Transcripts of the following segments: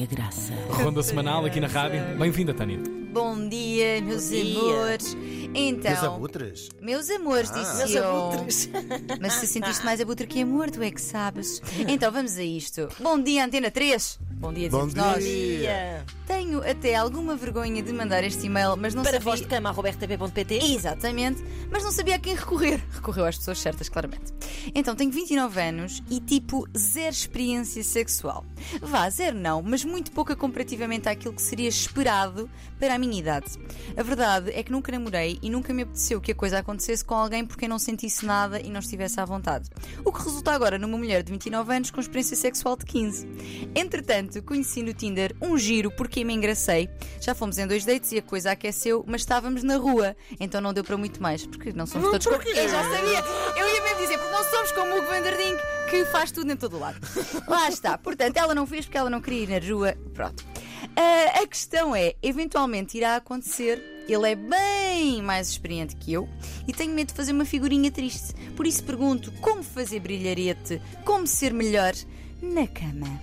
Tânia Graça. Ronda semanal aqui na rádio. Bem-vinda, Tânia. Bom dia, meus Bom dia. amores. Então, Meus abutres? meus amores, Ah. disse Meus eu. abutres. Mas se sentiste mais abutre que amor, tu é que sabes. Então vamos a isto. Bom dia, Antena 3. Bom dia, Bom dizemos nós. dia. Tenho até alguma vergonha de mandar este e-mail, mas não Para sabia... voz de cama, robertp.pt. Exatamente, mas não sabia a quem recorrer. Recorreu às pessoas certas, claramente. Então, tenho 29 anos e tipo zero experiência sexual. Vá, zero não, mas muito pouca comparativamente àquilo que seria esperado para a minha idade. A verdade é que nunca namorei e nunca me apeteceu que a coisa acontecesse com alguém porque eu não sentisse nada e não estivesse à vontade. O que resulta agora numa mulher de 29 anos com experiência sexual de 15. Entretanto, conheci no Tinder um giro porque me engracei. Já fomos em dois dates e a coisa aqueceu, mas estávamos na rua, então não deu para muito mais, porque não somos todos como. Eu já sabia! Eu ia mesmo dizer, porque não somos como o Hugo Vanderding, que faz tudo em todo o lado. Lá está. Portanto, ela não fez porque ela não queria ir na rua. Pronto. Ah, a questão é, eventualmente irá acontecer. Ele é bem mais experiente que eu e tenho medo de fazer uma figurinha triste. Por isso pergunto como fazer brilharete, como ser melhor na cama.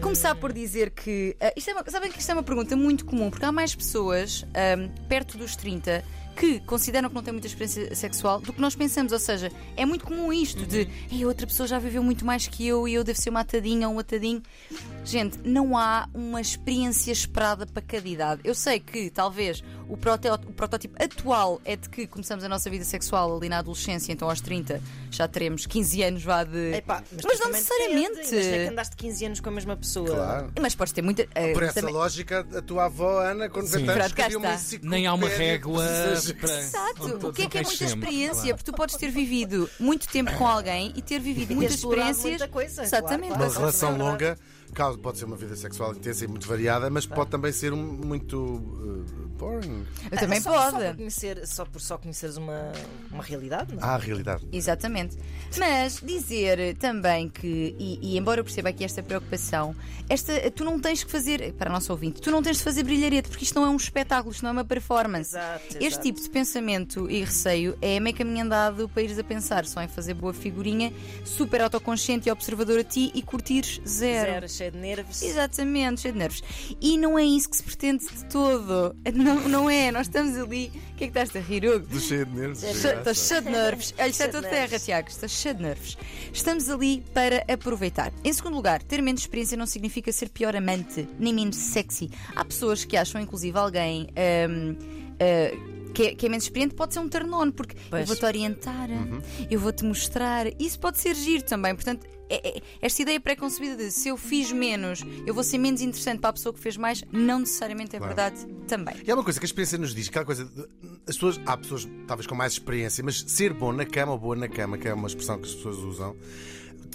Começar por dizer que. ah, isto é uma- sabem que isto é uma pergunta muito comum, porque há mais pessoas ahm, perto dos 30 que consideram que não têm muita experiência sexual do que nós pensamos. Ou seja, é muito comum isto de "Ei, outra pessoa já viveu muito mais que eu e eu devo ser uma atadinha ou um atadinho. Gente, não há uma experiência esperada para cada idade. Eu sei que talvez o, o protótipo atual é de que começamos a nossa vida sexual ali na adolescência, então aos 30 já teremos 15 anos vá de. Epá, Mas depois não necessariamente. depende. Imagina que andaste 15 anos com a mesma pessoa. Claro. Mas podes ter muita. eh, Por essa também- lógica, a tua avó, Ana, quando Sim. 90 anos, escrevia uma Nem há uma régua para. onde Exato. O que é que é muita experiência? claro. Porque tu podes ter vivido muito tempo com alguém e ter vivido muitas explorado experiências. muita coisa, Exatamente. claro, Uma claro. relação é verdade. longa, pode ser uma vida sexual intensa e muito variada, mas pode também ser um- muito uh, boring. Eu também só, Só por, pode. conhecer, só por só conheceres uma, uma realidade, não? é? Há a realidade. Exatamente. Mas dizer também que, e, e embora eu perceba aqui esta preocupação, esta, tu não tens que fazer, para o nosso ouvinte, tu não tens de fazer brilharete, porque isto não é um espetáculo, isto não é uma performance. Exato, Este exato. tipo de pensamento e receio é meio caminho andado para ires a pensar só em fazer boa figurinha, super autoconsciente e observador a ti e curtires zero. Zero, cheio de nervos. Exatamente, cheio de nervos. E não é isso que se pretende de todo. Não, não é, nós estamos ali. O que é que estás a rir, Hugo? Do cheio de nervos. Estou estou cheio de nervos. Olha, isto é toda terra. Tiago. Estou cheio de nervos. Estamos ali para aproveitar. Em segundo lugar, ter menos experiência não significa ser pior amante, nem menos sexy. Há pessoas que acham, inclusive, alguém. hum, ah, que é, que é menos experiente pode ser um turn on, porque eu Pois. vou-te orientar, eu vou-te mostrar. Isso pode ser giro também. Portanto, é- é- esta ideia pré-concebida de se eu fiz menos, eu vou ser menos interessante para a pessoa que fez mais, não necessariamente é Claro. verdade também. E há uma coisa que a experiência nos diz, aquela coisa. de- As pessoas, há pessoas talvez com mais experiência, mas ser bom na cama ou boa na cama, que é uma expressão que as pessoas usam,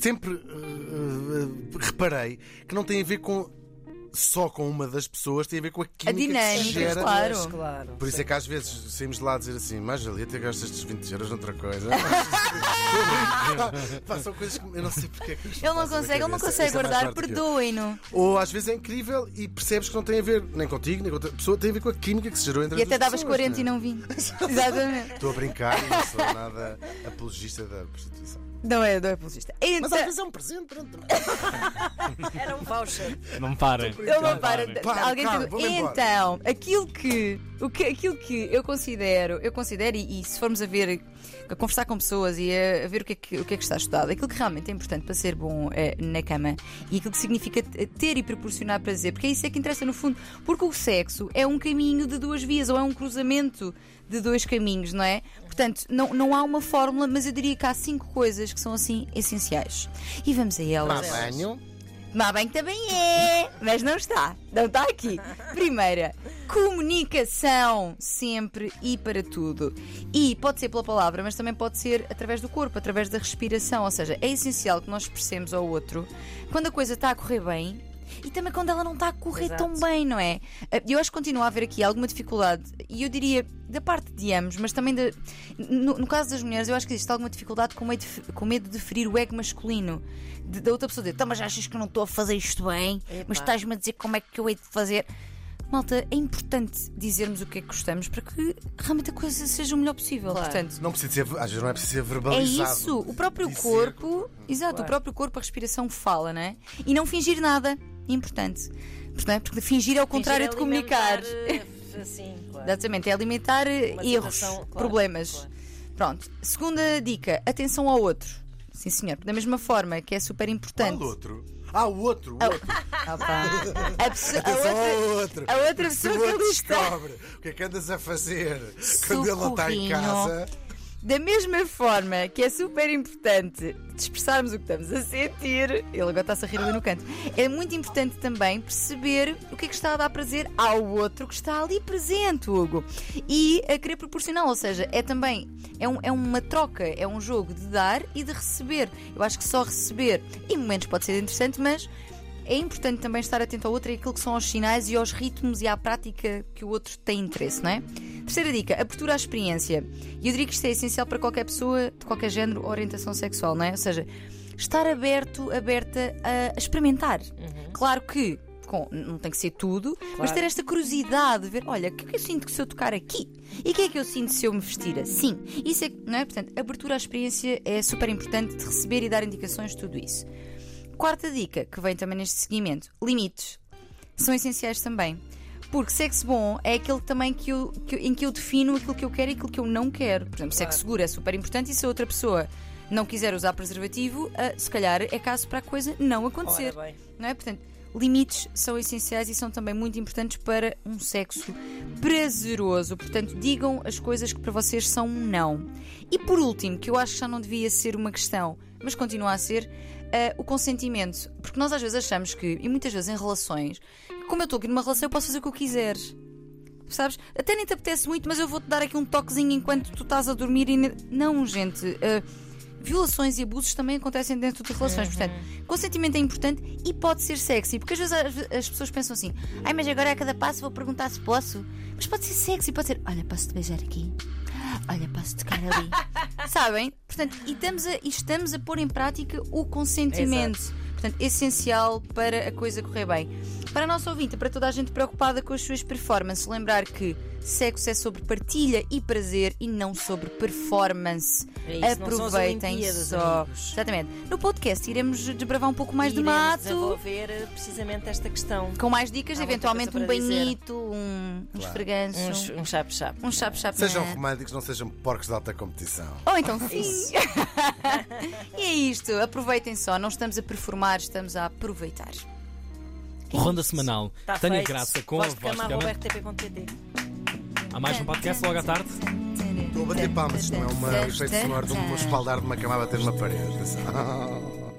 sempre eh, reparei que não tem a ver com só com uma das pessoas, tem a ver com a química que dinâmica, se gera. claro. Claro. Por isso é que às vezes saímos de lá a dizer assim, mais valia ter gasto estes 20 euros noutra coisa. Pá, são coisas que eu não sei porque é que Ele não consegue, ele não consegue Isso é guardar, que eu. perdoem-no. Ou às vezes é incrível e percebes que não tem a ver nem contigo, nem com outra pessoa, tem a ver com a química que se gerou entre E as até duas davas pessoas, 40 e né? não vim. Exatamente. Estou a brincar e não sou nada apologista da prostituição. Não é, não é apologista. Mas Então, às vezes é um presente. pronto. Voucher. Não parem. Ele não para. Para, Alguém calma, tem- vou-me embora. Então, aquilo que, o que, aquilo que eu considero, eu considero, e, e se formos a ver, a conversar com pessoas e a, a ver o que, é que, o que é que está estudado, aquilo que realmente é importante para ser bom eh, na cama e aquilo que significa t- ter e proporcionar prazer, porque é isso é que interessa no fundo, porque o sexo é um caminho de duas vias ou é um cruzamento de dois caminhos, não é? Portanto, não, não há uma fórmula, mas eu diria que há cinco coisas que são assim essenciais. E vamos a elas. Tomar banho. Tomar banho também é, mas não está. Não está aqui. Primeira, comunicação, sempre e para tudo. E pode ser pela palavra, mas também pode ser através do corpo, através da respiração. Ou seja, é essencial que nós expressemos ao outro quando a coisa está a correr bem. E também quando ela não está a correr Exato. tão bem, não é? Eh, Eu acho que continua a haver aqui alguma dificuldade, e eu diria da parte de ambos, mas também da- no, no caso das mulheres, eu acho que existe alguma dificuldade com medo de, com medo de ferir o ego masculino de- da outra pessoa dizer, então, mas achas que eu não estou a fazer isto bem? Mas Epá. estás-me a dizer como é que eu hei de fazer? Malta, é importante dizermos o que é que gostamos para que realmente a coisa seja o melhor possível. Claro. Portanto, Não precisa ser, às vezes não é preciso ser é verbalizado. isso. O próprio corpo, exato, o Claro. próprio corpo, a respiração fala, não é? E não fingir nada. Importante. Porque, não é? Porque fingir é o contrário de Fingir comunicar. alimentar, eh, Sim, claro. Exatamente, é alimentar eh, Uma erros, claro, problemas. claro. Pronto. Segunda dica: atenção ao outro. Sim, senhor. Da mesma forma que é super importante. Qual outro? Ah, o outro, o outro. Opa. A, pessoa- a Atenção outra, ao outro. a outra pessoa o que está. descobre o que é que andas a fazer quando ele não está em casa. Da mesma forma que é super importante expressarmos o que estamos a sentir, ele agora está-se a rir ali no canto, é muito importante também perceber o que é que está a dar prazer ao outro que está ali presente, Hugo. E a querer proporcional, ou seja, é também é, um- é uma troca, é um jogo de dar e de receber. Eu acho que só receber, em momentos pode ser interessante, mas é importante também estar atento ao outro e aquilo que são os sinais e aos ritmos e à prática que o outro tem interesse, não é? Terceira dica, abertura à experiência. E eu diria que isto é essencial para qualquer pessoa de qualquer género ou orientação sexual, não é? Ou seja, estar aberto, aberta a, experimentar. Claro que com- não tem que ser tudo, mas ter esta curiosidade de ver, olha, o que é que eu sinto se eu tocar aqui? E o que é que eu sinto se eu me vestir assim? Isso é, que- não é? Portanto, abertura à experiência é super importante de receber e dar indicações de tudo isso. Quarta dica, que vem também neste seguimento: limites. São essenciais também. Porque sexo bom é aquele também que eu, que em que eu defino aquilo que eu quero e aquilo que eu não quero. Por exemplo, sexo seguro é super importante e se a outra pessoa não quiser usar preservativo, ah, se calhar é caso para a coisa não acontecer. Não é? Portanto, limites são essenciais e são também muito importantes para um sexo prazeroso. Portanto, digam as coisas que para vocês são um não. E por último, que eu acho que já não devia ser uma questão, mas continua a ser, ah, o consentimento. Porque nós às vezes achamos que, e muitas vezes em relações, como eu estou aqui numa relação, eu posso fazer o que eu quiser. Sabes? Até nem te apetece muito, mas eu vou-te dar aqui um toquezinho enquanto tu estás a dormir e. Não, gente. ah, violações e abusos também acontecem dentro de relações. Portanto, consentimento é importante e pode ser sexy. Porque às vezes as, as pessoas pensam assim: ai, mas agora a cada passo vou perguntar se posso. Mas pode ser sexy, pode ser: olha, posso-te beijar aqui? Olha, posso tocar ali. Sabem? Portanto, e estamos, a, e estamos a pôr em prática o consentimento. Portanto, essencial para a coisa correr bem. Para a nossa ouvinte, para toda a gente preocupada com as suas performances, lembrar que sexo é sobre partilha e prazer e não sobre performance. É isso, não são as Aproveitem só. amigos. Exatamente. No podcast iremos desbravar um pouco mais de mato. desenvolver eh, precisamente esta questão. Com mais dicas, Há eventualmente um banhito, um, um esfreganço, Uns, um chap-chap. um chap-chap. Sejam na- românticos, não sejam porcos de alta competição. Ou então sim. e é isto. Aproveitem só. Não estamos a performar, estamos a aproveitar. Ronda semanal. Tá Tânia feito. Graça com Voz a voz Há mais um podcast logo à tarde. Estou a bater palmas, isto não é uma- um efeito sonoro de um espaldar de uma cama a bater numa parede.